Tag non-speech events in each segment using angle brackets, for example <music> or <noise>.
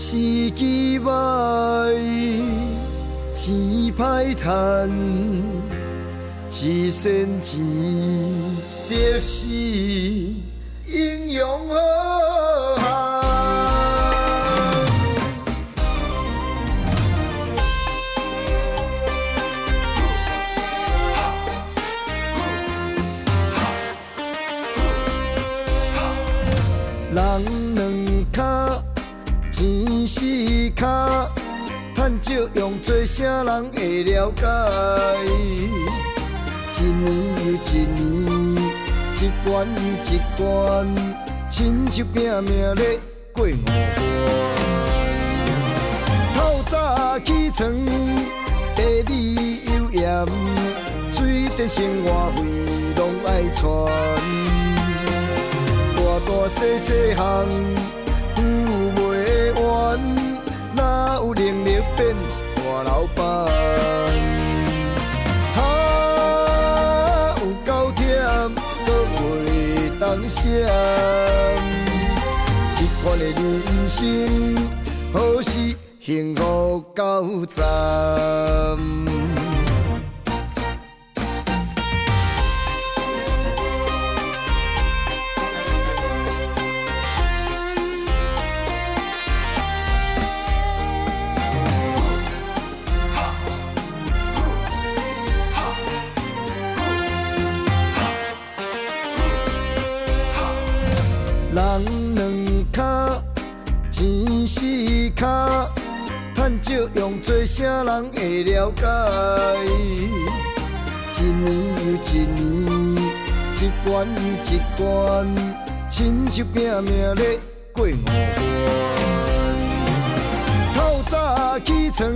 时机歹，钱歹赚，一身钱就是英雄好。少用做啥人会了解？一年又一年，一关又一关，亲像拼命咧过五关。透早起床，地里又严，水电生活费拢爱传。大大细细项，付袂完，哪有能力变大老板？哈，有够忝，搁袂当想。这款的人生，何时幸福到站？钱四脚，趁少用做啥人会了解？一年又一年，一关又一关，亲像拼命咧过五关。透早起床，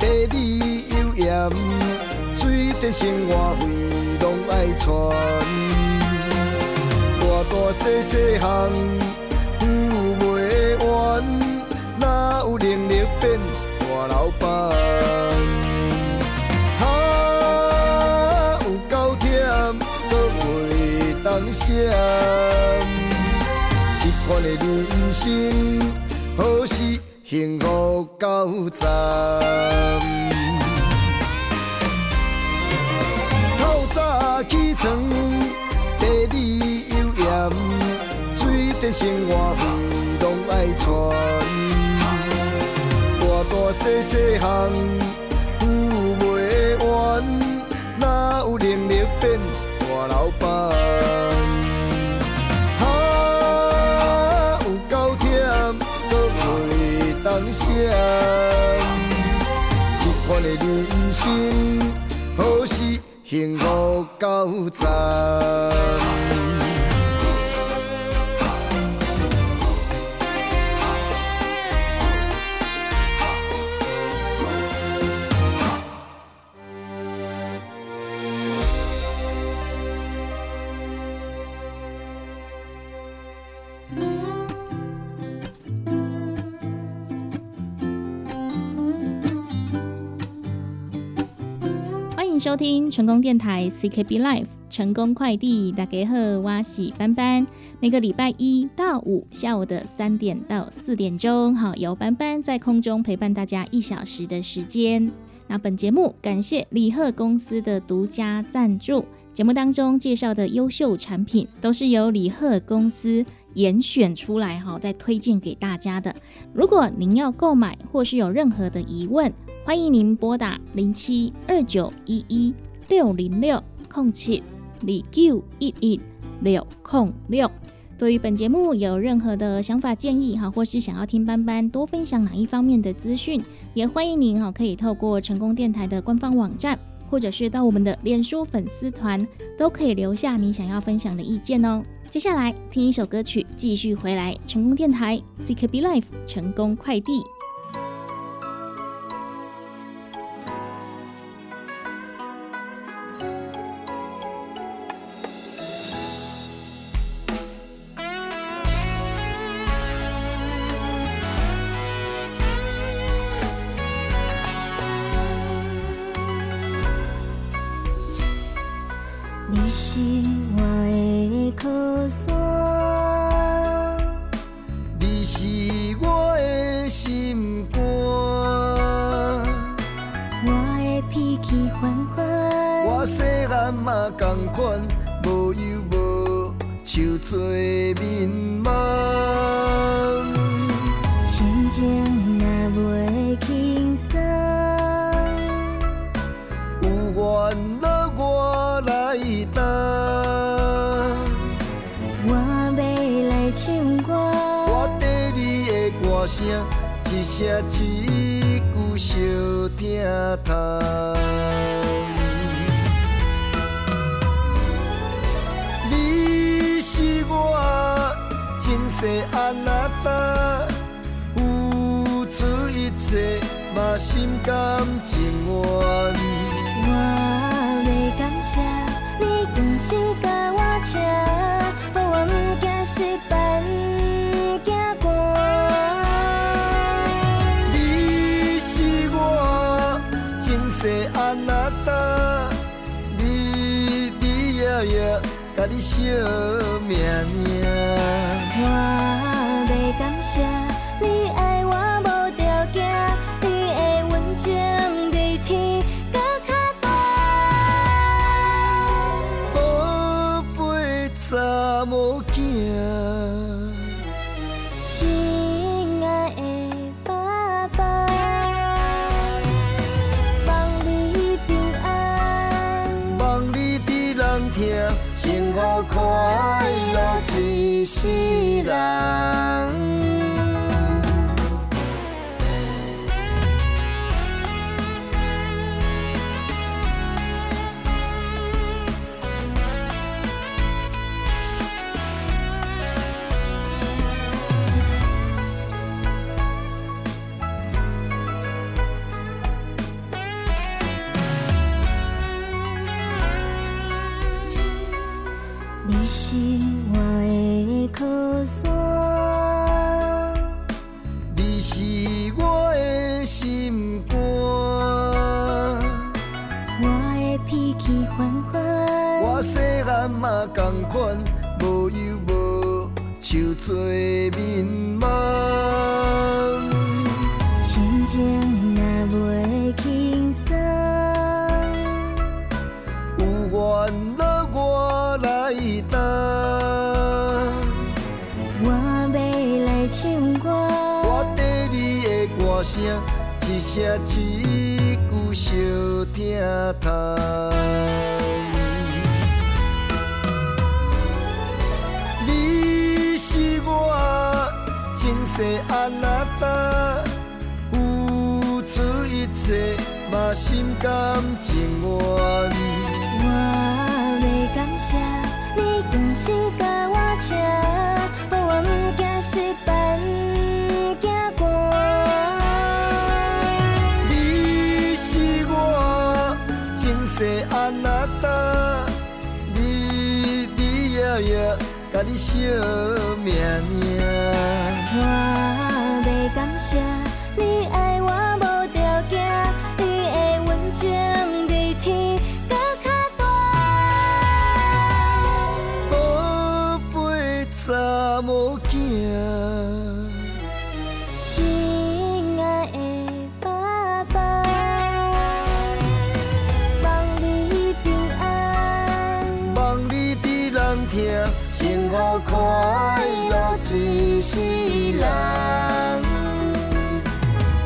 地里又严，水电生活费拢爱传。大大细细项，有能力变大老板？哈，有够忝，都袂当想。这款的人生，何时幸福到站？透早起床，地里又严，水电生活费拢爱传。大大细细项，付袂完，哪有能力变大老板？哈，有够忝，都袂当想。这款的人生，何时幸福到站？收听成功电台 CKB Life 成功快递，大家好，我是班班。每个礼拜一到五下午的三点到四点钟，好，由班班在空中陪伴大家一小时的时间。那本节目感谢李贺公司的独家赞助，节目当中介绍的优秀产品都是由李贺公司严选出来哈，再推荐给大家的。如果您要购买或是有任何的疑问，欢迎您拨打零七二九一一六零六空七二九一一六空六。对于本节目有任何的想法建议哈，或是想要听班班多分享哪一方面的资讯，也欢迎您哈可以透过成功电台的官方网站，或者是到我们的脸书粉丝团，都可以留下你想要分享的意见哦。接下来听一首歌曲，继续回来成功电台 CKB Life 成功快递。心情若袂轻松，有烦恼我来担，我要来唱歌。我跟你的歌声，一声一句相听通。你是我前世安那达，嘛心甘情愿。我要感谢你用心甲我请，我毋惊失败，毋惊寒。你是我前世安那达，你你夜夜甲你惜命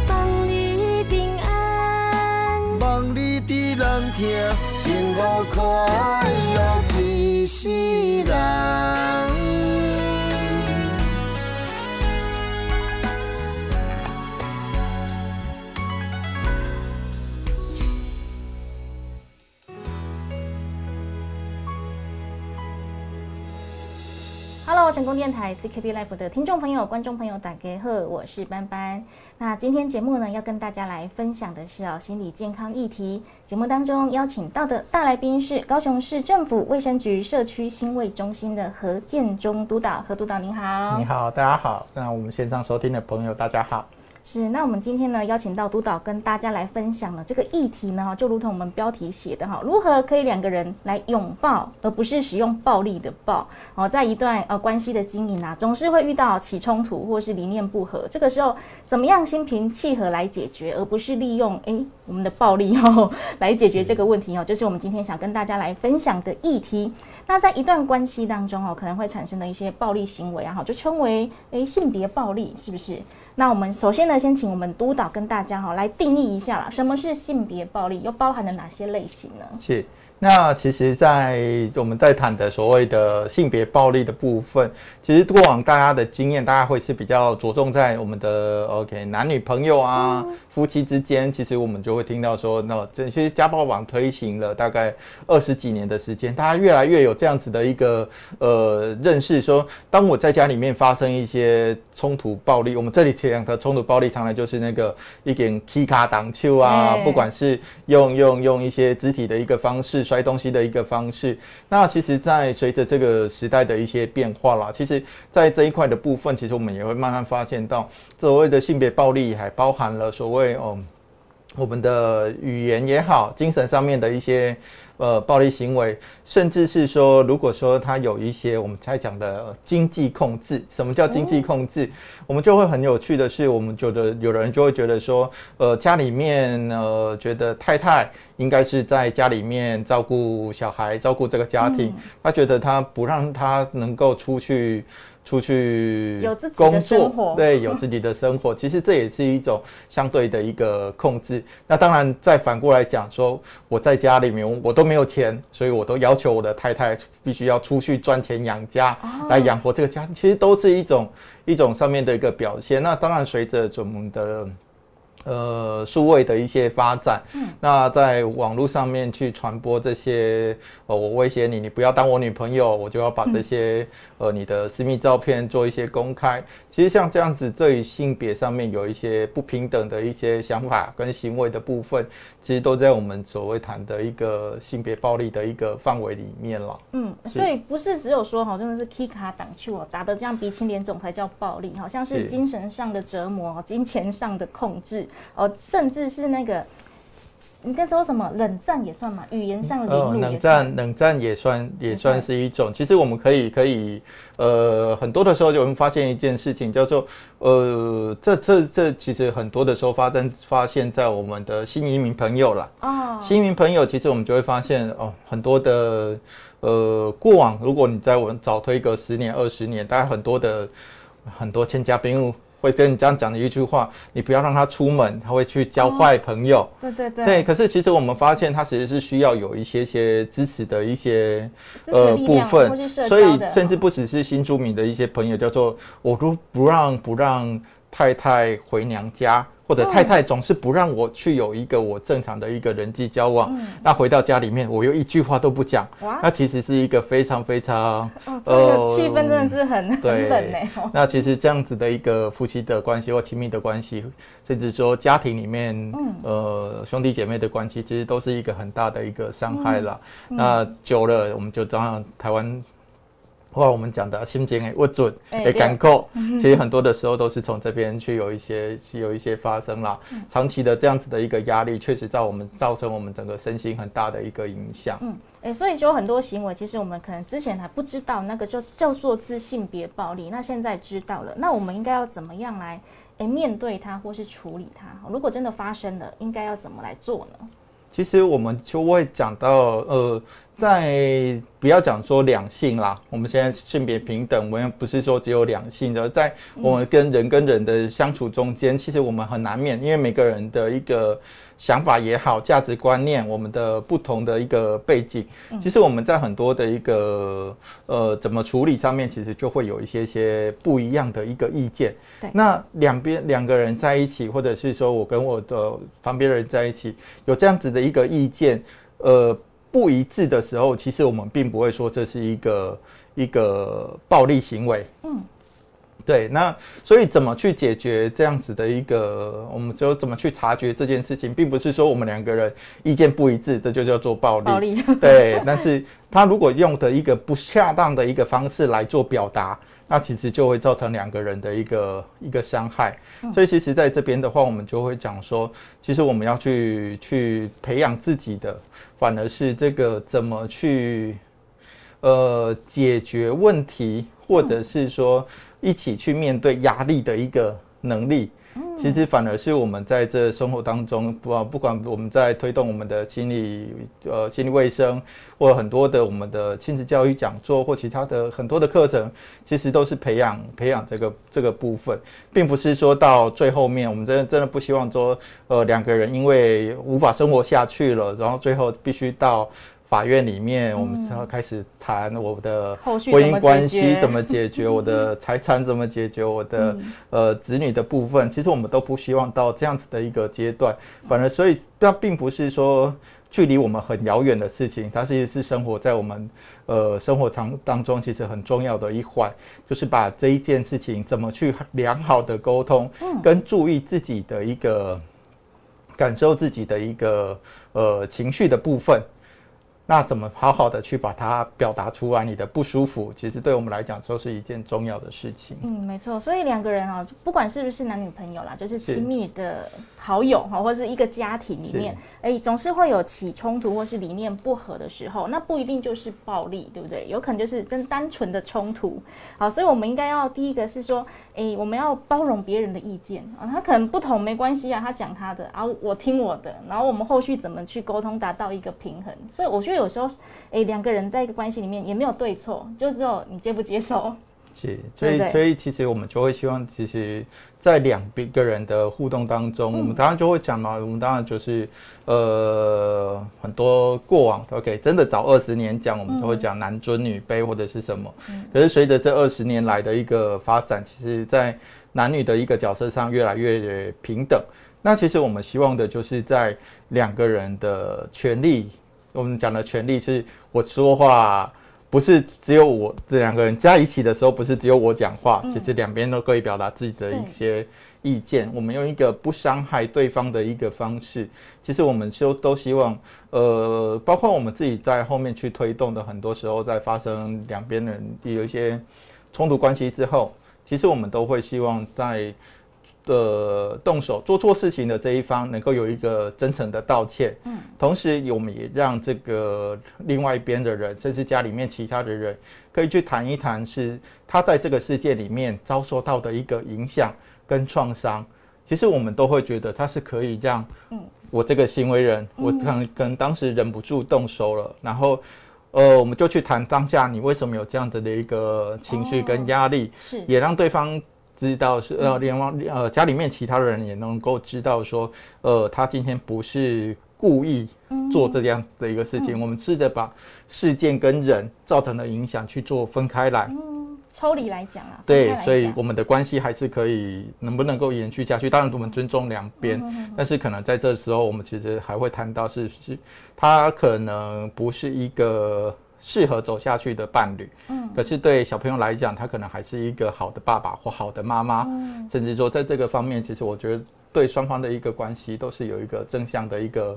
望你平安，望你的人听，幸福快乐一世人。公电台 CKB Life 的听众朋友、观众朋友，打给贺，我是班班。那今天节目呢，要跟大家来分享的是哦，心理健康议题。节目当中邀请到的大来宾是高雄市政府卫生局社区新卫中心的何建中督导，何督导您好。你好，大家好。那我们线上收听的朋友，大家好。是，那我们今天呢邀请到督导跟大家来分享了这个议题呢，哈，就如同我们标题写的哈，如何可以两个人来拥抱，而不是使用暴力的抱。哦，在一段呃关系的经营啊，总是会遇到起冲突或是理念不合，这个时候怎么样心平气和来解决，而不是利用诶我们的暴力哦 <laughs> 来解决这个问题哦，就是我们今天想跟大家来分享的议题。那在一段关系当中哦，可能会产生的一些暴力行为啊，哈，就称为诶性别暴力，是不是？那我们首先呢，先请我们督导跟大家哈来定义一下啦，什么是性别暴力，又包含了哪些类型呢？是。那其实，在我们在谈的所谓的性别暴力的部分，其实过往大家的经验，大家会是比较着重在我们的 OK 男女朋友啊。夫妻之间，其实我们就会听到说，那这些家暴网推行了大概二十几年的时间，大家越来越有这样子的一个呃认识，说当我在家里面发生一些冲突暴力，我们这里讲的冲突暴力，常常就是那个一点踢卡挡球啊，不管是用用用一些肢体的一个方式摔东西的一个方式，那其实，在随着这个时代的一些变化啦，其实在这一块的部分，其实我们也会慢慢发现到，所谓的性别暴力还包含了所谓。哦，我们的语言也好，精神上面的一些呃暴力行为，甚至是说，如果说他有一些我们才讲的经济控制，什么叫经济控制？我们就会很有趣的是，我们觉得有人就会觉得说，呃，家里面呃，觉得太太应该是在家里面照顾小孩，照顾这个家庭，他觉得他不让他能够出去。出去工作，对，有自己的生活，<laughs> 其实这也是一种相对的一个控制。那当然，再反过来讲，说我在家里面我都没有钱，所以我都要求我的太太必须要出去赚钱养家，来养活这个家，其实都是一种一种上面的一个表现。那当然，随着我们的。呃，数位的一些发展，嗯，那在网络上面去传播这些，呃，我威胁你，你不要当我女朋友，我就要把这些，呃，你的私密照片做一些公开。其实像这样子，对性别上面有一些不平等的一些想法跟行为的部分，其实都在我们所谓谈的一个性别暴力的一个范围里面了。嗯，所以不是只有说哈，真的是 K 卡挡去哦，打的这样鼻青脸肿才叫暴力，好像是精神上的折磨，金钱上的控制。哦，甚至是那个，你该说什么冷战也算嘛？语言上的冷战，冷战也算，也算是一种。其实我们可以，可以，呃，很多的时候就我们发现一件事情，叫做，呃，这这这，其实很多的时候发生，发现在我们的新移民朋友了。哦，新移民朋友，其实我们就会发现，哦，很多的，呃，过往，如果你在我们早推个十年、二十年，大概很多的很多千家兵务。会跟你这样讲的一句话，你不要让他出门，他会去交坏朋友。对对对。对，可是其实我们发现，他其实是需要有一些些支持的一些呃部分，所以甚至不只是新住民的一些朋友，叫做我都不让不让太太回娘家。或者太太总是不让我去有一个我正常的一个人际交往，那回到家里面我又一句话都不讲，那其实是一个非常非常呃气氛真的是很很冷嘞。那其实这样子的一个夫妻的关系或亲密的关系，甚至说家庭里面呃兄弟姐妹的关系，其实都是一个很大的一个伤害了。那久了我们就这样台湾。或者我们讲的心情诶不准诶感扣，其实很多的时候都是从这边去有一些有一些发生啦。长期的这样子的一个压力，确实在我们造成我们整个身心很大的一个影响。嗯，诶，所以就很多行为，其实我们可能之前还不知道，那个就叫做是性别暴力。那现在知道了，那我们应该要怎么样来诶面对它，或是处理它？如果真的发生了，应该要怎么来做呢？其实我们就会讲到呃。在不要讲说两性啦，我们现在性别平等，我们不是说只有两性的，在我们跟人跟人的相处中间，其实我们很难免，因为每个人的一个想法也好，价值观念，我们的不同的一个背景，其实我们在很多的一个呃怎么处理上面，其实就会有一些些不一样的一个意见。对，那两边两个人在一起，或者是说我跟我的旁边人在一起，有这样子的一个意见，呃。不一致的时候，其实我们并不会说这是一个一个暴力行为。嗯，对。那所以怎么去解决这样子的一个？我们只有怎么去察觉这件事情，并不是说我们两个人意见不一致，这就叫做暴力。暴力。对。但是他如果用的一个不恰当的一个方式来做表达。那其实就会造成两个人的一个一个伤害。嗯所以其实在这边的话，我们就会讲说，其实我们要去去培养自己的，反而是这个怎么去呃解决问题，或者是说一起去面对压力的一个能力。其实反而是我们在这生活当中，不不管我们在推动我们的心理呃心理卫生，或很多的我们的亲子教育讲座或其他的很多的课程，其实都是培养培养这个这个部分，并不是说到最后面，我们真的真的不希望说呃两个人因为无法生活下去了，然后最后必须到。法院里面，我们要开始谈我的婚姻关系怎么解决，我的 <laughs> 财产怎么解决，我的、嗯。呃子女的部分，其实我们都不希望到这样子的一个阶段。反而，所以那并不是说距离我们很遥远的事情，它其实是生活在我们呃生活当当中，其实很重要的一环，就是把这一件事情怎么去良好的沟通，跟注意自己的一个感受自己的一个呃情绪的部分。那怎么好好的去把它表达出来？你的不舒服，其实对我们来讲都是一件重要的事情。嗯，没错，所以两个人啊，不管是不是男女朋友啦，就是亲密的好友哈，或者是一个家庭里面，哎，总是会有起冲突或是理念不合的时候，那不一定就是暴力，对不对？有可能就是真单纯的冲突。好，所以我们应该要第一个是说，哎，我们要包容别人的意见啊，他可能不同没关系啊，他讲他的啊，我听我的，然后我们后续怎么去沟通，达到一个平衡。所以我觉得有时候，哎，两个人在一个关系里面也没有对错，就只有你接不接受。是，所以所以其实我们就会希望，其实，在两边个人的互动当中，我们当然就会讲嘛，我们当然就是呃很多过往，OK，真的早二十年讲，我们就会讲男尊女卑或者是什么。可是随着这二十年来的一个发展，其实在男女的一个角色上越来越平等。那其实我们希望的就是在两个人的权利，我们讲的权利是我说话。不是只有我这两个人在一起的时候，不是只有我讲话，其实两边都可以表达自己的一些意见。我们用一个不伤害对方的一个方式，其实我们就都希望，呃，包括我们自己在后面去推动的，很多时候在发生两边人有一些冲突关系之后，其实我们都会希望在。的动手做错事情的这一方能够有一个真诚的道歉，嗯，同时我们也让这个另外一边的人，甚至家里面其他的人，可以去谈一谈，是他在这个世界里面遭受到的一个影响跟创伤。其实我们都会觉得他是可以让，嗯，我这个行为人，我可能可能当时忍不住动手了，然后，呃，我们就去谈当下你为什么有这样子的一个情绪跟压力，是。也让对方。知道是呃，连望呃家里面其他的人也能够知道说，呃，他今天不是故意做这样的一个事情。我们试着把事件跟人造成的影响去做分开来。嗯，抽离来讲啊，对所以我们的关系还是可以能不能够延续下去？当然，我们尊重两边，但是可能在这时候，我们其实还会谈到是是，他可能不是一个适合走下去的伴侣。嗯，可是对小朋友来讲，他可能还是一个好的爸爸或好的妈妈，甚至说在这个方面，其实我觉得对双方的一个关系都是有一个正向的一个。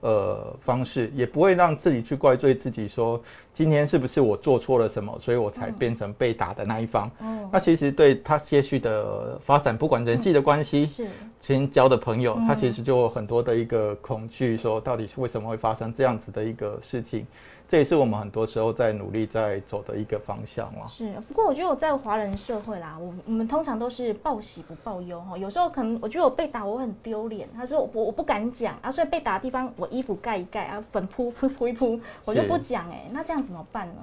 呃，方式也不会让自己去怪罪自己，说今天是不是我做错了什么，所以我才变成被打的那一方。嗯，那其实对他接续的发展，不管人际的关系，是新交的朋友，他其实就有很多的一个恐惧，说到底是为什么会发生这样子的一个事情。这也是我们很多时候在努力在走的一个方向啦。是，不过我觉得我在华人社会啦，我我们通常都是报喜不报忧哈。有时候可能我觉得我被打我很丢脸，他说我我不敢讲啊，所以被打的地方我衣服盖一盖啊，粉扑扑扑一扑，我就不讲哎、那这样怎么办呢？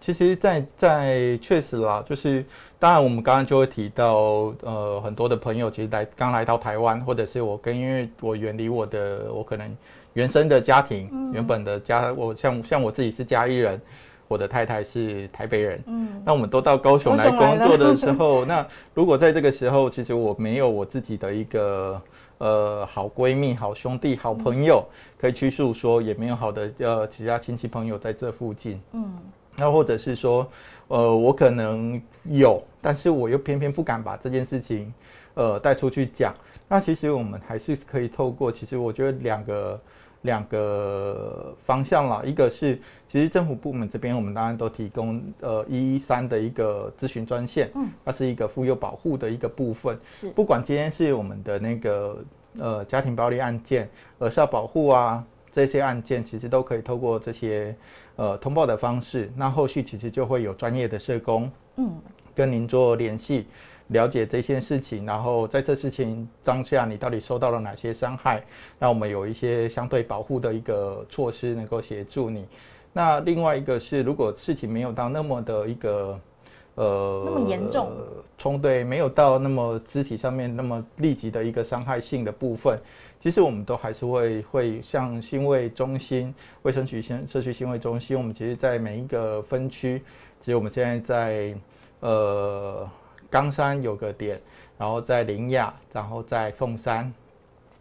其实在，在确实啦，就是当然我们刚刚就会提到，呃，很多的朋友其实来刚来到台湾，或者是我跟因为我远离我的我可能原生的家庭，原本的家，我像像我自己是嘉义人，我的太太是台北人，嗯，那我们都到高雄来高雄来工作的时候，<laughs> 那如果在这个时候，其实我没有我自己的一个呃好闺蜜、好兄弟、好朋友可以去诉说，也没有好的呃其他亲戚朋友在这附近，嗯，那或者是说，呃，我可能有，但是我又偏偏不敢把这件事情呃带出去讲。那其实我们还是可以透过，其实我觉得两个两个方向啦，一个是其实政府部门这边我们当然都提供呃一一三的一个咨询专线，嗯，它是一个妇幼保护的一个部分，是。不管今天是我们的那个呃家庭暴力案件、儿少保护啊这些案件，其实都可以透过这些呃通报的方式，那后续其实就会有专业的社工嗯。跟您做联系，了解这件事情，然后在这事情当下你到底受到了哪些伤害，那我们有一些相对保护的一个措施能够协助你。那另外一个是，如果事情没有到那么的一个呃那么严重冲对，没有到那么肢体上面那么立即的一个伤害性的部分，其实我们都还是会会像新卫中心、卫生局新社区新卫中心，我们其实在每一个分区，其实我们现在在呃冈山有个点，然后在林雅，然后在凤山。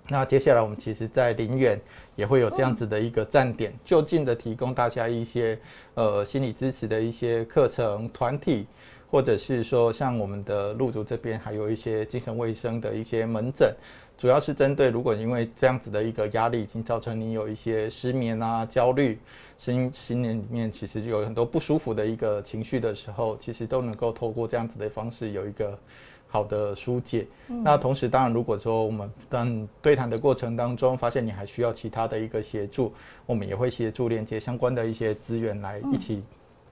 那接下来我们其实，在林园也会有这样子的一个站点，就近的提供大家一些呃心理支持的一些课程团体，或者是说像我们的陆竹这边还有一些精神卫生的一些门诊，主要是针对如果因为这样子的一个压力已经造成你有一些失眠啊、焦虑，心心里面其实有很多不舒服的一个情绪的时候，其实都能够透过这样子的方式有一个。好的疏解，那同时当然，如果说我们当对谈的过程当中，发现你还需要其他的一个协助，我们也会协助连接相关的一些资源来一起，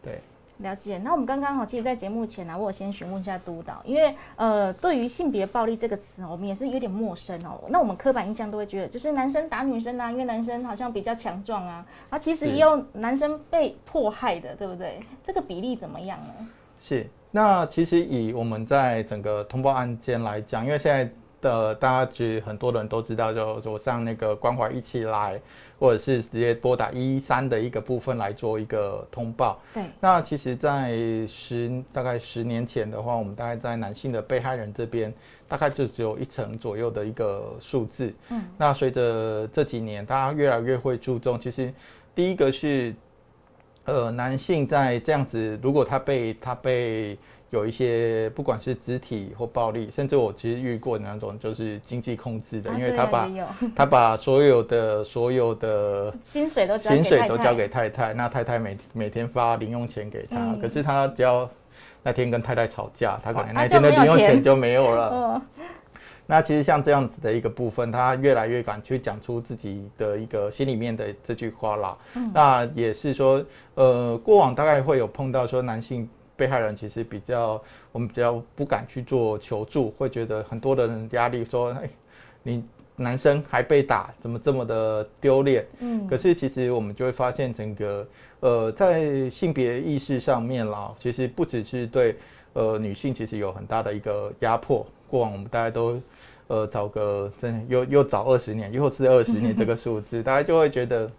对。了解。那我们刚刚好，其实，在节目前呢、我有先询问一下督导，因为呃，对于性别暴力这个词哦，我们也是有点陌生哦。那我们刻板印象都会觉得，就是男生打女生啊，因为男生好像比较强壮啊，啊，其实也有男生被迫害的，对不对？这个比例怎么样呢？是，那其实以我们在整个通报案件来讲，因为现在的大家只很多人都知道，就说上那个关怀一起来，或者是直接拨打一一三的一个部分来做一个通报。对，那其实，在十大概十年前的话，我们大概在男性的被害人这边，大概就只有一成左右的一个数字。嗯，那随着这几年，大家越来越会注重，其实第一个是，呃，男性在这样子，如果他被他被有一些不管是肢体或暴力，甚至我其实遇过那种就是经济控制的，因为他把他把所有的所有的 <laughs> 薪水都交给薪水太太。都交给太太，那太太每每天发零用钱给他，嗯。可是他只要那天跟太太吵架，他可能啊那天的零用钱。就没有了。<laughs> 嗯。那其实像这样子的一个部分，他越来越敢去讲出自己的一个心里面的这句话啦。嗯。那也是说，呃，过往大概会有碰到说男性被害人其实比较，我们比较不敢去做求助，会觉得很多的人压力说，哎，你男生还被打，怎么这么的丢脸？嗯可是其实我们就会发现，整个呃在性别意识上面啦，其实不只是对呃女性，其实有很大的一个压迫。过往我们大家都呃找个真又又早二十年，又是二十年这个数字，<laughs> 大家就会觉得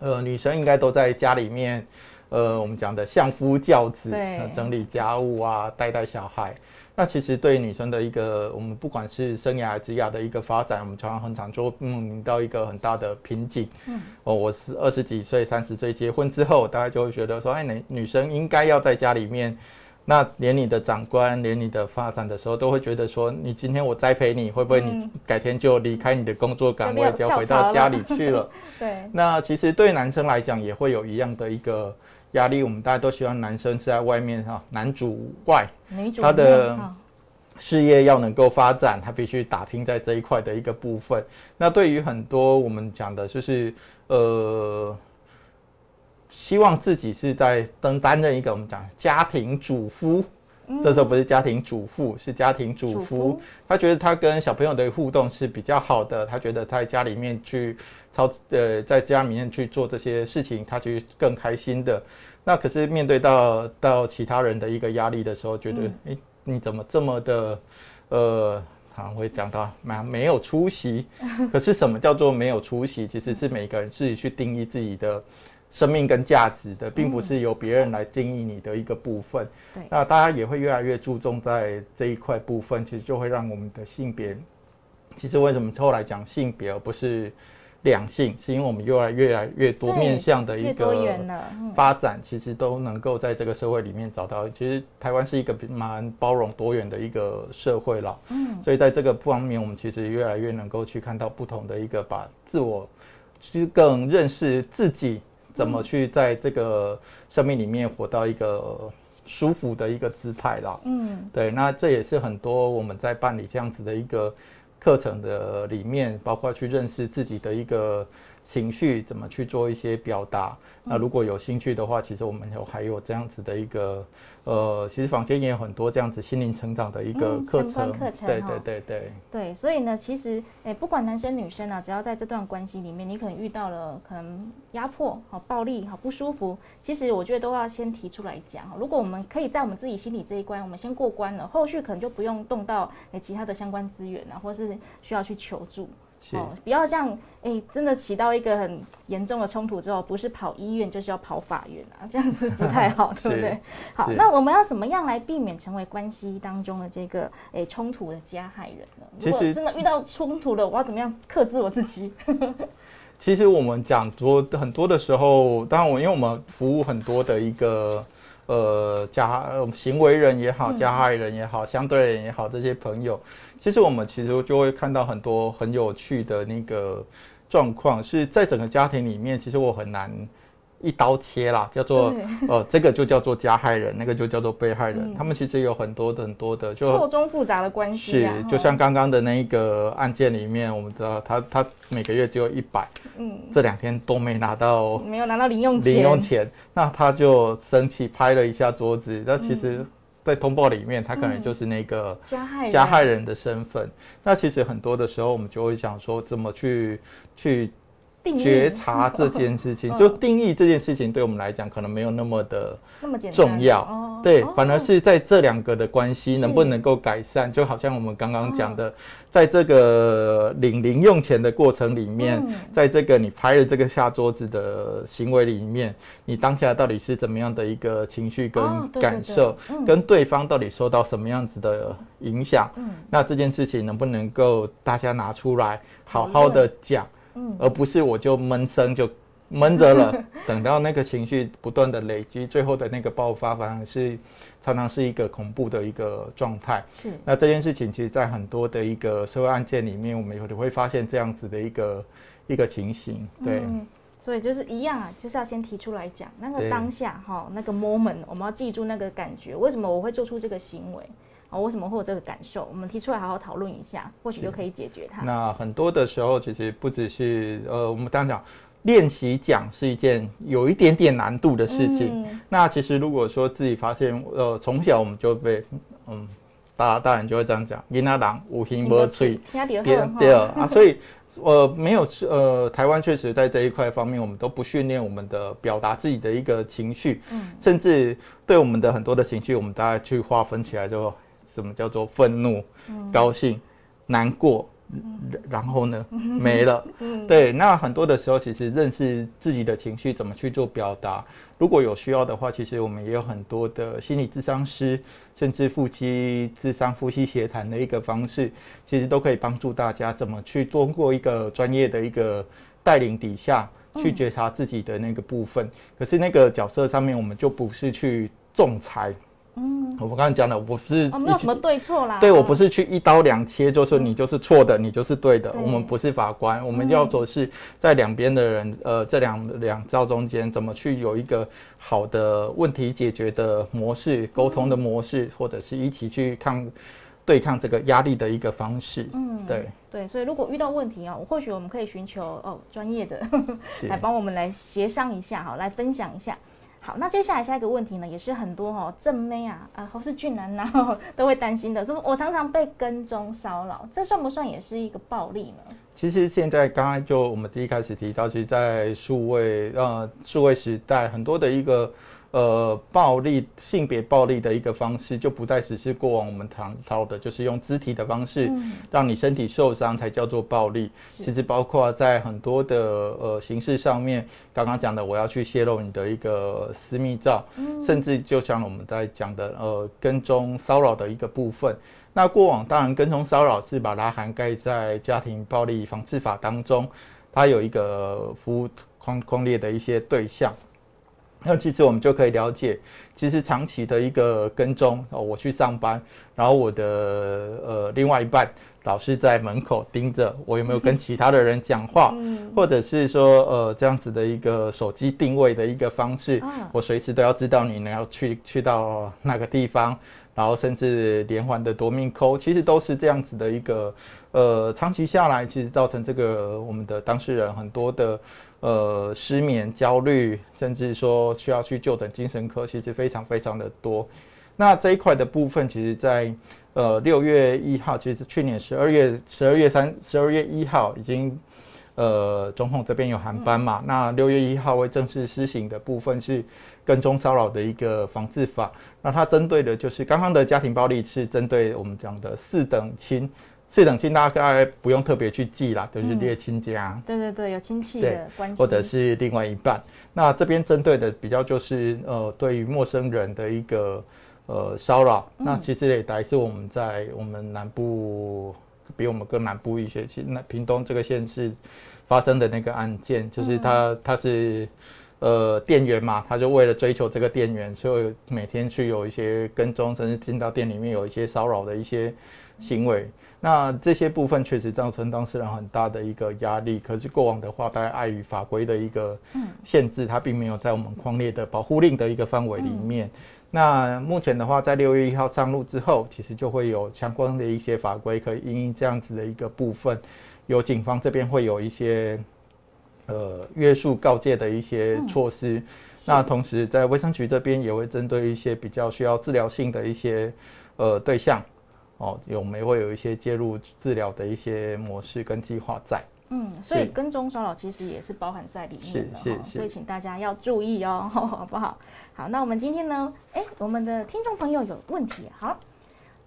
呃女生应该都在家里面。呃，我们讲的相夫教子，整理家务啊，带带小孩，那其实对女生的一个，我们不管是生涯、职涯的一个发展，我们常常很常就面临到一个很大的瓶颈。嗯，哦，我是二十几岁、三十岁结婚之后，大家就会觉得说，哎，女女生应该要在家里面。那连你的长官，连你的发展的时候，都会觉得说，你今天我栽培你，会不会你嗯改天就离开你的工作岗就位，<laughs> 就要回到家里去了？对，那其实对男生来讲也会有一样的一个压力，我们大家都希望男生是在外面哈，男主外，他的事业要能够发展，他必须打拼在这一块的一个部分。那对于很多我们讲的就是呃，希望自己是在担担任一个我们讲家庭主夫。这时候不是家庭主妇，是家庭主夫。他觉得他跟小朋友的互动是比较好的，他觉得在家里面去操呃，在家里面去做这些事情，他其实更开心的。那可是面对到到其他人的一个压力的时候，觉得哎、诶你怎么这么的呃，常会讲到蛮没有出息。可是什么叫做没有出息？其实是每个人自己去定义自己的生命跟价值的，并不是由别人来定义你的一个部分。对那大家也会越来越注重在这一块部分，其实就会让我们的性别，其实为什么后来讲性别而不是两性，是因为我们越来越来越多面向的一个发展，其实都能够在这个社会里面找到。其实台湾是一个蛮包容多元的一个社会了，嗯，所以在这个方面，我们其实越来越能够去看到不同的一个把自我其实更认识自己怎么去在这个生命里面活到一个舒服的一个姿态啦。嗯，对，那这也是很多我们在办理这样子的一个课程的里面，包括去认识自己的一个情绪，怎么去做一些表达。那如果有兴趣的话，其实我们有还有这样子的一个，呃，其实坊间也有很多这样子心灵成长的一个嗯课程。课程哈对对对对。对，所以呢，其实诶，不管男生女生啊，只要在这段关系里面，你可能遇到了可能压迫、好暴力、好不舒服，其实我觉得都要先提出来讲。如果我们可以在我们自己心里这一关，我们先过关了，后续可能就不用动到诶其他的相关资源啊，或是需要去求助。是哦，不要这样，哎、真的起到一个很严重的冲突之后，不是跑医院就是要跑法院啊，<laughs> 这样子不太好，<laughs> 对不对？好，那我们要怎么样来避免成为关系当中的这个哎冲突的加害人呢？如果真的遇到冲突了，我要怎么样克制我自己？<laughs> 其实我们讲说很多的时候，当然我因为我们服务很多的一个呃加呃行为人也好，加害人也好，相对人也好，这些朋友，其实我们其实就会看到很多很有趣的那个状况，是在整个家庭里面，其实我很难。一刀切啦，叫做对呃，这个就叫做加害人，<laughs> 那个就叫做被害人。嗯他们其实有很多的很多的，就错综复杂的关系是啊，，就像哦刚刚的那一个案件里面，我们知道他他每个月只有一百，嗯，这两天都没拿到没有拿到零用钱，零用钱，那他就生气拍了一下桌子。那其实，嗯在通报里面，他可能就是那个加害人加害人的身份。那其实很多的时候，我们就会想说，怎么去去定义。觉察这件事情，<laughs> 嗯。就定义这件事情，对我们来讲可能没有那么的那么重要。哦对哦，反而是在这两个的关系能不能够改善，就好像我们刚刚讲的，在这个领零用钱的过程里面，嗯。在这个你拍了这个下桌子的行为里面，你当下到底是怎么样的一个情绪跟哦对对感受，对嗯。跟对方到底受到什么样子的影响？嗯。那这件事情能不能够大家拿出来好好的讲？嗯而不是我就闷声就闷着了，<laughs> 等到那个情绪不断的累积，最后的那个爆发，反而是常常是一个恐怖的一个状态。是那这件事情，其实在很多的一个社会案件里面，我们有的会发现这样子的一个一个情形。对，嗯所以就是一样啊，就是要先提出来讲，那个当下哈，那个 moment，我们要记住那个感觉，为什么我会做出这个行为？哦，为什么会有这个感受？我们提出来好好讨论一下，或许就可以解决它。那很多的时候，其实不只是呃，我们当然讲练习讲是一件有一点点难度的事情。嗯那其实如果说自己发现，呃，从小我们就被嗯，大大人就会这样讲，囡仔人有形无嘴，听到对好对啊，所以呃没有呃，台湾确实在这一块方面，我们都不训练我们的表达自己的一个情绪，嗯甚至对我们的很多的情绪，我们大概去划分起来，就什么叫做愤怒、嗯高兴、难过。然后呢，没了。<laughs> 对，那很多的时候，其实认识自己的情绪，怎么去做表达，如果有需要的话，其实我们也有很多的心理咨商师，甚至夫妻咨商、夫妻协谈的一个方式，其实都可以帮助大家怎么去通过一个专业的一个带领底下，去觉察自己的那个部分。可是那个角色上面，我们就不是去仲裁。嗯，我们刚才讲的，我不是哦，没有什么对错啦。对我哦不是去一刀两切，就说你就是错的，你就是对的。对我们不是法官，我们要做是在两边的人，呃，这两两造中间怎么去有一个好的问题解决的模式、沟通的模式，或者是一起去抗对抗这个压力的一个方式。嗯，对对，所以如果遇到问题啊，或许我们可以寻求哦专业的 <laughs> 是来帮我们来协商一下，好，来分享一下。好，那接下来下一个问题呢，也是很多哦正妹啊啊或是俊男呐、<laughs> 都会担心的，说我常常被跟踪骚扰，这算不算也是一个暴力呢？其实现在刚刚就我们第一开始提到，其实，在数位呃数位时代，很多的一个呃暴力性别暴力的一个方式，就不再只是过往我们谈到的，就是用肢体的方式嗯让你身体受伤才叫做暴力。是其实包括在很多的呃形式上面，刚刚讲的我要去泄露你的一个私密照，嗯甚至就像我们在讲的呃跟踪骚扰的一个部分。那过往当然跟踪骚扰是把它涵盖在家庭暴力防治法当中，它有一个服务框框列的一些对象。那其实我们就可以了解，其实长期的一个跟踪哦，我去上班，然后我的呃另外一半老是在门口盯着我有没有跟其他的人讲话，嗯。或者是说呃这样子的一个手机定位的一个方式，啊。我随时都要知道你呢要去去到那个地方，然后甚至连环的夺命扣，其实都是这样子的一个呃长期下来，其实造成这个我们的当事人很多的呃失眠、焦虑，甚至说需要去就诊精神科，其实非常非常的多。那这一块的部分，其实在呃六月一号，其实去年十二月十二月三十二月一号已经呃总统这边有航班嘛，那六月一号会正式施行的部分是跟踪骚扰的一个防治法，那它针对的就是刚刚的家庭暴力是针对我们讲的四等亲，四等亲大概不用特别去记啦，就是嗯列亲家。对对对，有亲戚的关系，或者是另外一半。那这边针对的比较就是呃，对于陌生人的一个呃骚扰。那其实也来自我们在我们南部，比我们更南部一些，其实那屏东这个县市发生的那个案件，就是他他是。呃，店员嘛，他就为了追求这个店员，所以每天去有一些跟踪，甚至进到店里面有一些骚扰的一些行为。那这些部分确实造成当事人很大的一个压力。可是过往的话，大概碍于法规的一个限制，它并没有在我们框列的保护令的一个范围里面。那目前的话，在六月一号上路之后，其实就会有相关的一些法规可以因应这样子的一个部分，有警方这边会有一些呃约束告诫的一些措施。那同时在卫生局这边也会针对一些比较需要治疗性的一些呃对象，哦，有没会有一些介入治疗的一些模式跟计划在。嗯，所以跟踪骚扰其实也是包含在里面的所以请大家要注意哦，<laughs> 好不好？好，那我们今天呢，哎，我们的听众朋友有问题，好，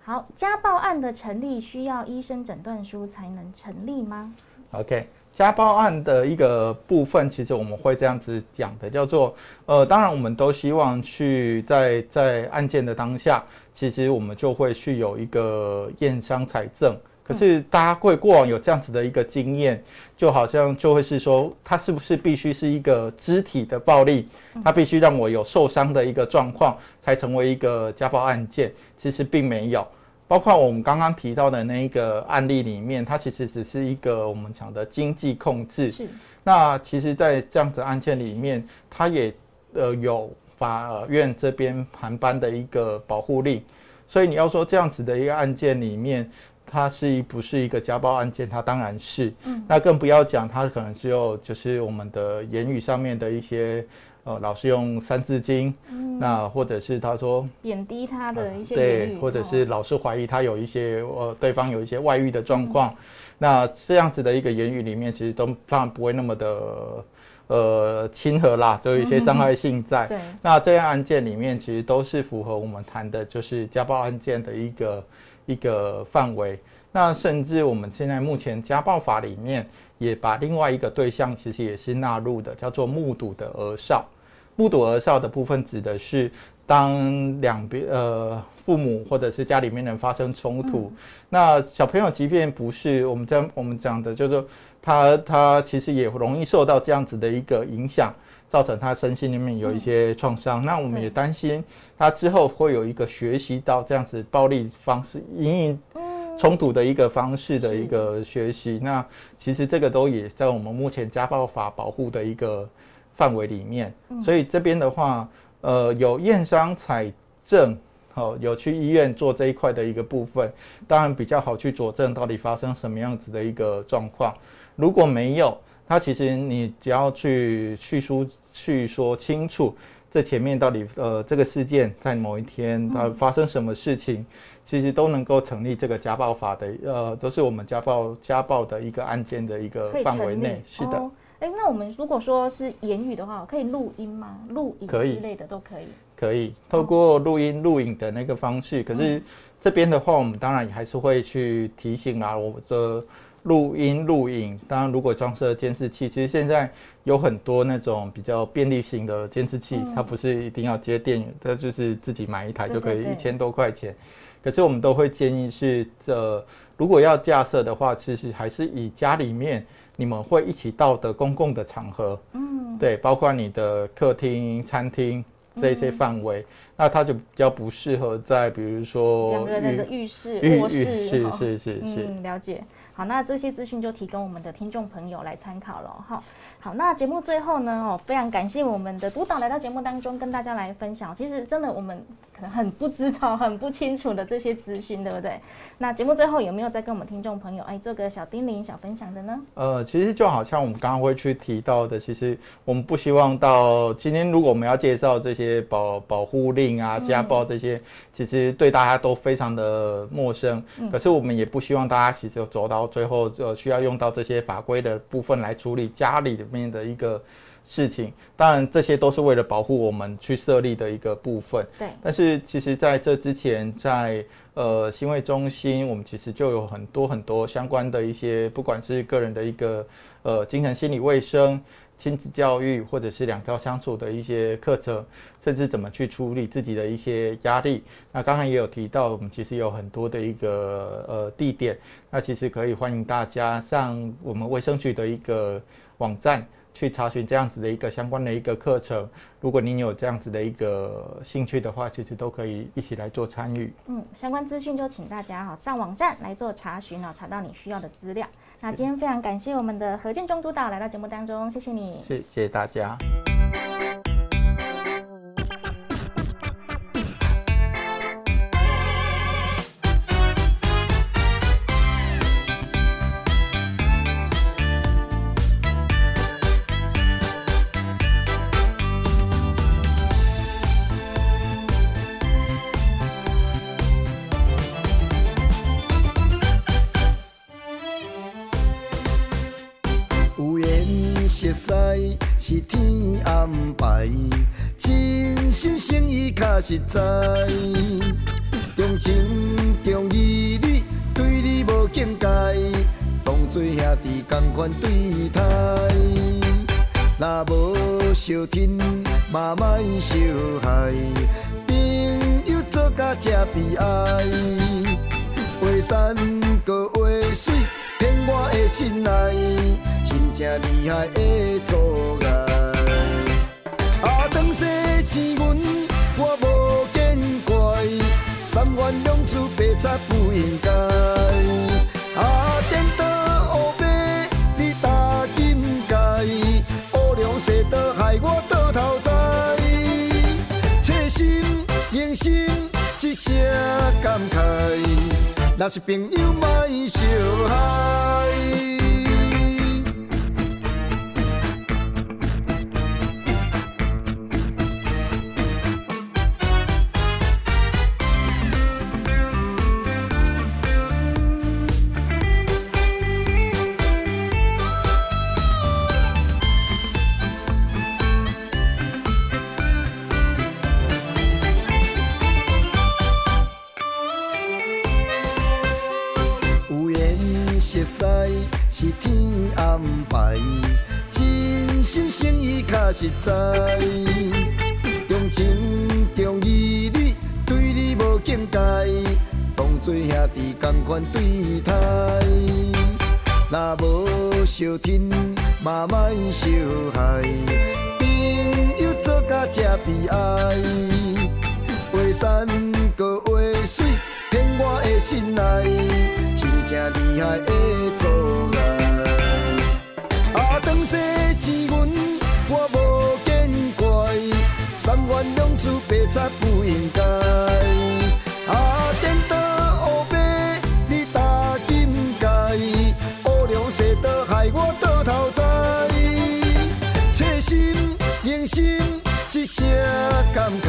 好，家暴案的成立需要医生诊断书才能成立吗？OK，家暴案的一个部分，其实我们会这样子讲的，叫做呃，当然我们都希望去在在案件的当下，其实我们就会去有一个验伤采证。可是大家会过往有这样子的一个经验，就好像就会是说，它是不是必须是一个肢体的暴力，它必须让我有受伤的一个状况，才成为一个家暴案件？其实并没有。包括我们刚刚提到的那一个案例里面，它其实只是一个我们讲的经济控制。是，那其实，在这样子案件里面，它也呃有法院这边函班的一个保护令，所以你要说这样子的一个案件里面，它是不是一个家暴案件？它当然是。嗯。那更不要讲，它可能只有就是我们的言语上面的一些。呃，老是用三字经，那或者是他说贬低他的一些对或者哦是老是怀疑他有一些呃对方有一些外遇的状况，那这样子的一个言语里面，其实都当然不会那么的呃亲和啦，就有一些伤害性在。<laughs> 对那这样案件里面，其实都是符合我们谈的就是家暴案件的一个一个范围。那甚至我们现在目前家暴法里面也把另外一个对象其实也是纳入的，叫做目睹的儿少。目睹而少的部分指的是当两边呃父母或者是家里面人发生冲突，那小朋友即便不是我们在我们讲的，就是他他其实也容易受到这样子的一个影响，造成他身心里面有一些创伤。那我们也担心他之后会有一个学习到这样子暴力方式隐隐冲突的一个方式的一个学习。那其实这个都也在我们目前家暴法保护的一个范围里面。所以这边的话，呃，有验伤采证，好、有去医院做这一块的一个部分，当然比较好去佐证到底发生什么样子的一个状况。如果没有，它其实你只要去叙述去说清楚，这前面到底呃这个事件在某一天它发生什么事情，其实都能够成立这个家暴法的呃，都是我们家暴家暴的一个案件的一个范围内。是的。哦哎、那我们如果说是言语的话，可以录音吗？录影可以之类的都可以。可以透过录音录影的那个方式，可是这边的话，我们当然也还是会去提醒啦。我的录音录影，当然如果装设监视器，其实现在有很多那种比较便利型的监视器，它不是一定要接电源，它就是自己买一台就可以一千多块钱。可是我们都会建议是，这如果要架设的话，其实还是以家里面你们会一起到的公共的场合，嗯，对，包括你的客厅、餐厅这些范围，那它就比较不适合在比如说两个人的浴室、浴卧室，浴是是是是嗯，了解。好，那这些资讯就提供我们的听众朋友来参考了哈。好，那节目最后呢，哦，非常感谢我们的督导来到节目当中跟大家来分享。其实真的我们可能很不知道、<laughs> 很不清楚的这些资讯，对不对？那节目最后有没有再跟我们听众朋友哎做个小叮咛、小分享的呢？呃，其实就好像我们刚刚会去提到的，其实我们不希望到今天，如果我们要介绍这些保保护令啊、家暴这些，其实对大家都非常的陌生。可是我们也不希望大家其实走到最后，呃，需要用到这些法规的部分来处理家里里面的一个事情。当然，这些都是为了保护我们去设立的一个部分。对，但是其实在这之前，在呃新卫中心，我们其实就有很多很多相关的一些，不管是个人的一个呃精神心理卫生、亲子教育，或者是两教相处的一些课程，甚至怎么去处理自己的一些压力。那刚才也有提到，我们其实有很多的一个呃地点，那其实可以欢迎大家上我们卫生局的一个网站。去查询这样子的一个相关的一个课程，如果您有这样子的一个兴趣的话，其实都可以一起来做参与。嗯，相关资讯就请大家哈上网站来做查询啊，查到你需要的资料。那今天非常感谢我们的何建中督导来到节目当中，谢谢你。谢谢大家。是天安排，真心诚意较实在。重情重义，你对你无境界，当做兄弟同款对待。若无相听，嘛莫相害，朋友做甲这悲哀。话山个话水，我的心内，真正厉害的做爱。啊，当世钱阮我无见怪，三元两次白贼不应该。若是朋友莫相害。实在。重情重义，你对你无境界，当做兄弟同款对待。若无相听，嘛莫相害，朋友做甲这悲哀。话山个话水，骗我的心内，真正厉害的做爱。元两次白贼不应该。啊，颠倒黑白你打金界，乌良世道害我倒头栽。切心用心一声感慨，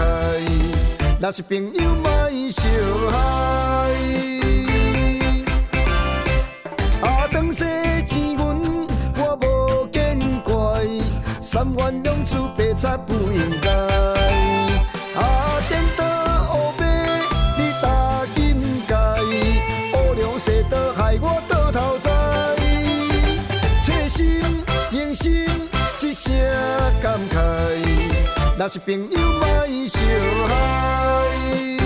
若是朋友莫相害。啊，当世钱银我无见怪，三元两次白贼不应该。若是朋友莫相害。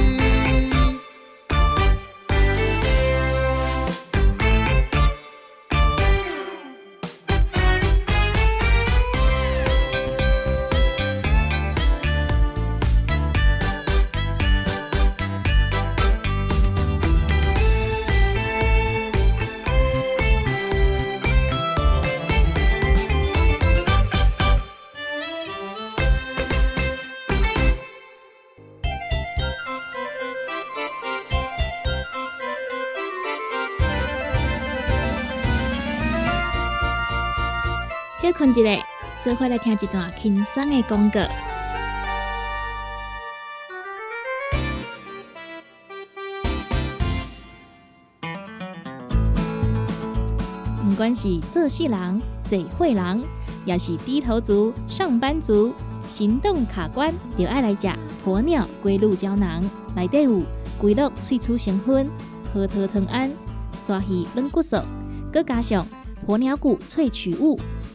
一下，做伙来听一段轻松的广告。不管是做事人、嘴会人，也是低头族、上班族，行动卡关，就爱来食鸵鸟龟鹿胶囊。内底有龟鹿萃取成分，核桃藤胺、刷鱼软骨素，佮加上鸵鸟骨萃取物，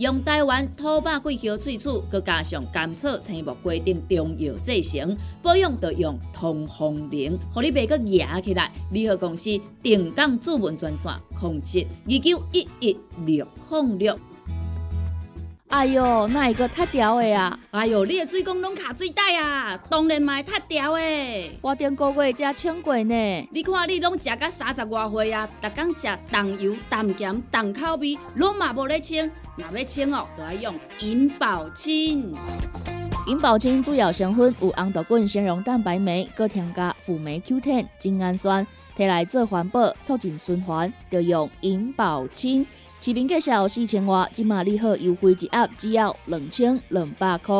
用台湾土白桂花萃取，佮加上甘草、青木规定中药制成，保养要用通风灵，互你袂佮压起来。联合公司定岗主文专线：控制二九一一六零六。哎哟，那一个太屌的啊！哎哟，你的水工拢卡水袋啊，当然嘛太屌的。我顶个月才称过呢。你看你拢食到三十外岁啊，逐天食重油、重咸、重口味，拢嘛无咧清。若要清哦，就要用银保清。银保清主要成分有红豆根、纤溶蛋白酶，搁添加辅酶 Q10、精氨酸，摕来做环保、促进循环，就用银保清。市面介绍四千瓦，今马利好优惠一盒只要两千两百块。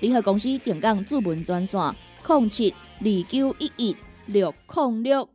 礼盒公司定岗主文专线：零七二九一一六零六。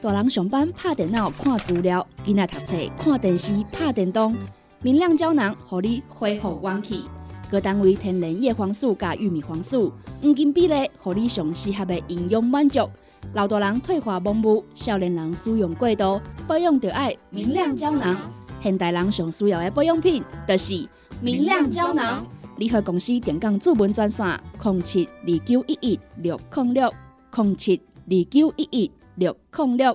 大人上班拍电脑看资料，囡仔读册看电视拍电动，明亮胶囊互你恢复元气。各单位天然叶黄素加玉米黄素，黄金比例，互你上适合的营养满足。老大人退化盲目，少年人使用过度，保养就爱明亮胶囊。现代人上需要的保养品，就是明亮胶囊。联合公司电讲主文专线：零七二九一一六零六零七二九一一六零六。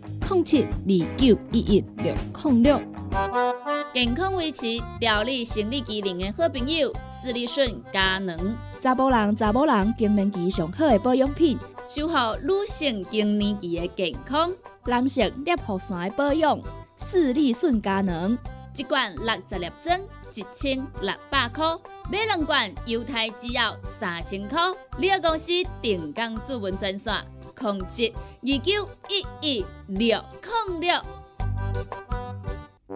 零七二九一一六零六。健康维持、调理生理机能的好朋友——斯利顺佳能。查甫人、查某人更年期上好的保养品，守护女性更年期的健康。男性尿酸的保养，斯利顺佳能。一罐六十粒装，一千六百块；买两罐，犹太只要三千块。你个公司定岗主文专线：控制二九一一六零六。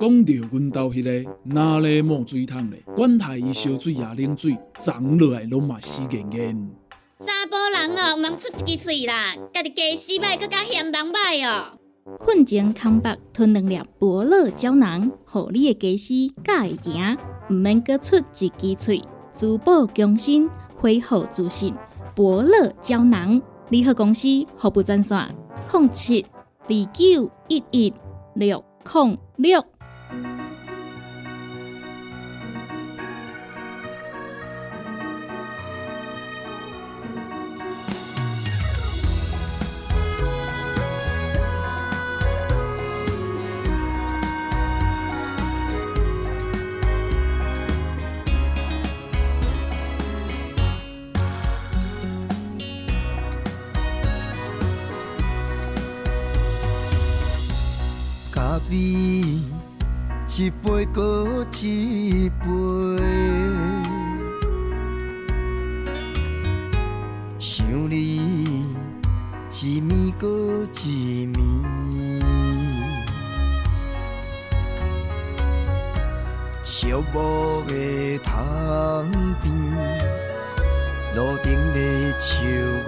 讲到阮兜迄个哪里冒水桶咧？管他伊烧水也冷水，长落来拢嘛死严严。查甫人哦，毋通出一支喙啦！家己家死歹，更加嫌人歹哦。困前康白吞两粒伯乐胶囊，互你的家私敢会行，毋免阁出一支喙，珠宝更新，恢复自信。伯乐胶囊，联合公司服务专线：零七二九一一六零六。一杯搁一杯，想你一暝搁一暝，寂寞的窗边，路灯的树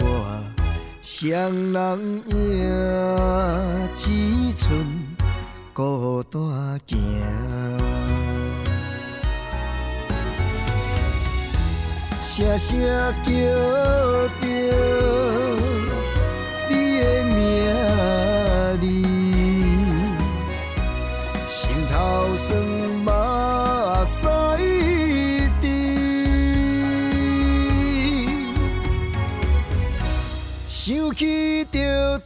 我，双人影，只剩。孤单行。声声叫着你的名字，心头酸目屎滴，想起着。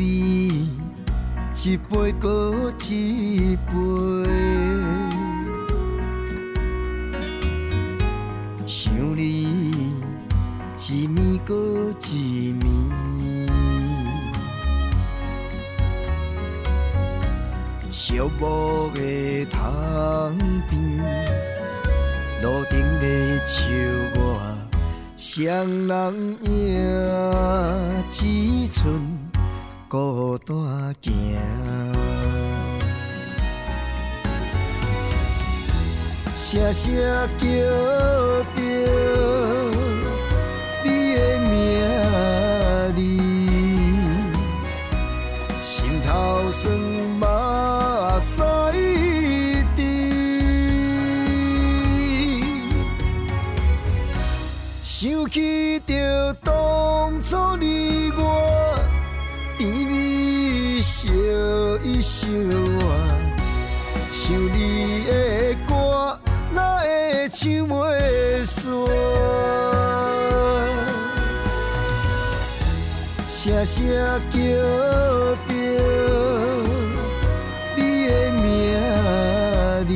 一杯搁一杯，想你一暝搁一暝，寂寞的窗边，路顶在笑我，双人影，只剩。孤单行，声声叫着你的名字，心头酸目屎滴，想起着声声叫着你的名字，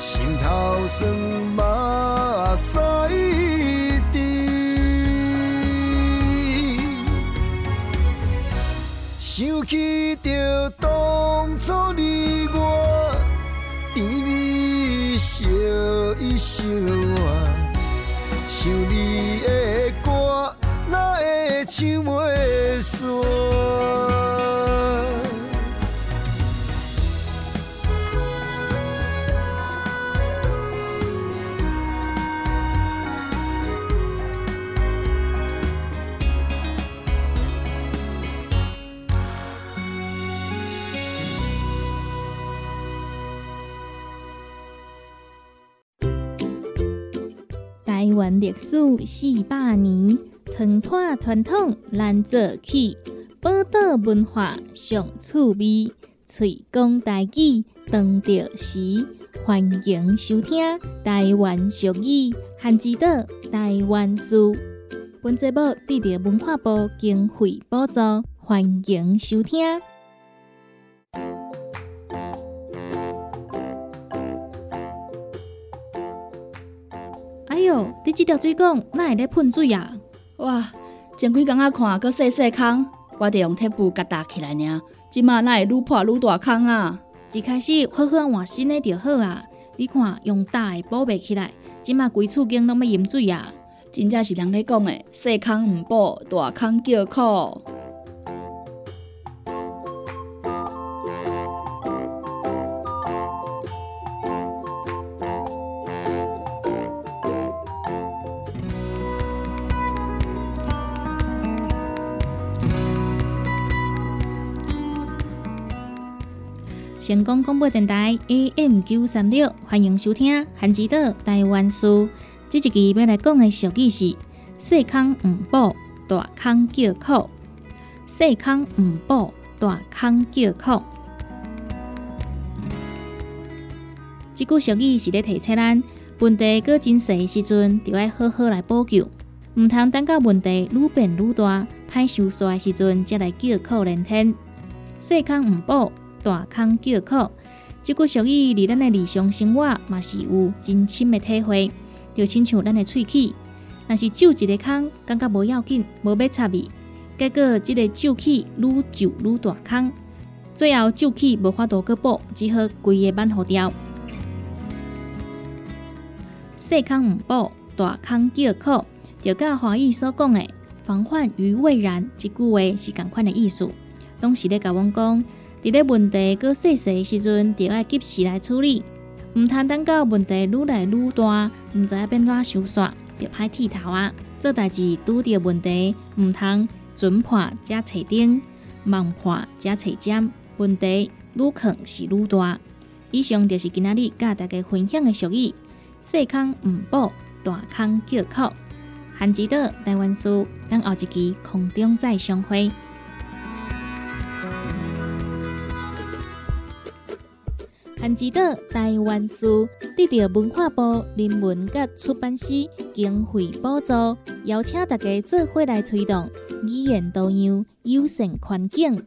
心头酸目屎。想起着当初你我甜蜜相依相爱，想你的会唱袂？台湾历史四百年，传统传统难做起，宝岛文化上趣味，推广台语当着时，欢迎收听台湾俗语，汉字岛台湾书。本节目得到文化部经费补助，欢迎收听。你这条水管哪会咧喷水啊？哇！前几工仔看，搁细细坑，我得用铁布夹搭起来呢。即马哪会愈破愈大坑啊？一开始好好换新的就好啊！你看用大的补袂起来，即马规厝间拢要淹水啊！真正是人咧讲的，细坑毋补，大坑叫苦。成功广播电台 AM 九三六，欢迎收听《韩之岛台湾书》。这一期要来讲的俗语是：细坑唔补，大坑叫苦；细坑唔补，大坑叫苦。这句俗语是咧提醒咱，问题过真细时阵，就要好好来补救，唔通等到问题愈变愈大、歹收煞的时阵，才来叫苦连天。细坑唔补。大坑叫苦，即句俗语离咱的日常生活嘛是有真深的体会。就亲像咱的喙齿，若是蛀一个坑，感觉无要紧，无要插伊，结果即个蛀齿愈蛀愈大坑，最后蛀齿无法度去补，只好规个挽好掉。细坑毋补，大坑叫苦，就甲华语所讲的防患于未然，这句话是共款的意思。当时咧甲阮讲，伫咧问题搁细细时阵，就要及时来处理，毋通等到问题愈来愈大，毋知影变怎收煞，就歹剃头啊！做代志拄着问题，毋通准破加找顶，盲破加找尖，问题愈坑是愈大。以上就是今仔日甲大家分享的俗语：细坑毋补，大坑叫苦。韩吉岛台湾书，等后一期空中再相会。韩之岛台湾书得到文化部人文甲出版社经费补助，邀请大家做伙来推动语言多样、友善环境。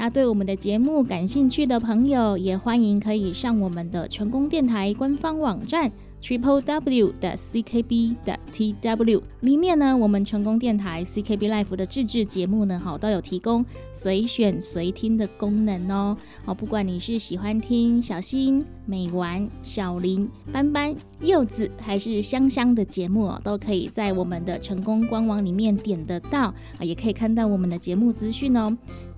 那对我们的节目感兴趣的朋友，也欢迎可以上我们的成功电台官方网站。triple w 的 ckb 的 tw 里面呢，我们成功电台 CKB Life 的自制节目呢，好都有提供随选随听的功能哦。好，不管你是喜欢听小新、美丸、小林、斑斑、柚子，还是香香的节目哦，都可以在我们的成功官网里面点得到啊，也可以看到我们的节目资讯哦。